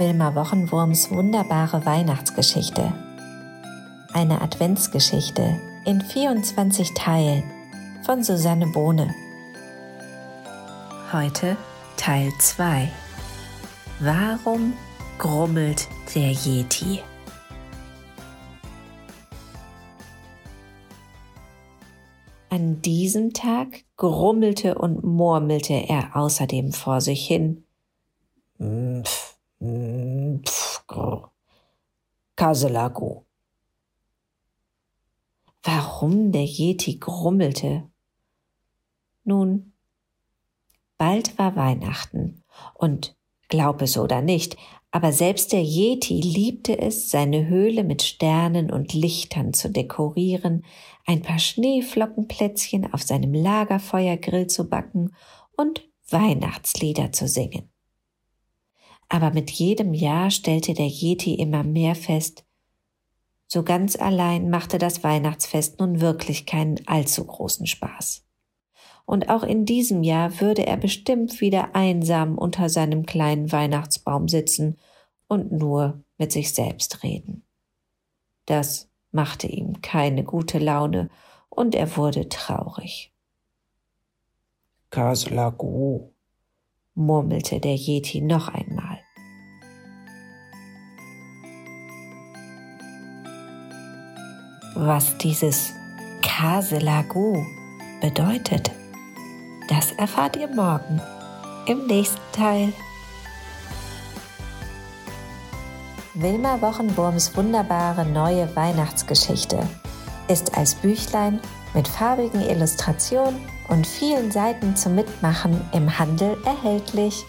Wilma Wochenwurms wunderbare Weihnachtsgeschichte. Eine Adventsgeschichte in 24 Teilen von Susanne Bohne. Heute Teil 2. Warum grummelt der Yeti? An diesem Tag grummelte und murmelte er außerdem vor sich hin. Pff, pff, Kaselago. Warum der Yeti grummelte? Nun, bald war Weihnachten und glaub es oder nicht, aber selbst der Yeti liebte es, seine Höhle mit Sternen und Lichtern zu dekorieren, ein paar Schneeflockenplätzchen auf seinem Lagerfeuergrill zu backen und Weihnachtslieder zu singen. Aber mit jedem Jahr stellte der Yeti immer mehr fest, so ganz allein machte das Weihnachtsfest nun wirklich keinen allzu großen Spaß. Und auch in diesem Jahr würde er bestimmt wieder einsam unter seinem kleinen Weihnachtsbaum sitzen und nur mit sich selbst reden. Das machte ihm keine gute Laune und er wurde traurig. Kaslagu, murmelte der Yeti noch einmal. Was dieses Kaselagu bedeutet, das erfahrt ihr morgen im nächsten Teil. Wilma Wochenwurms wunderbare neue Weihnachtsgeschichte ist als Büchlein mit farbigen Illustrationen und vielen Seiten zum Mitmachen im Handel erhältlich.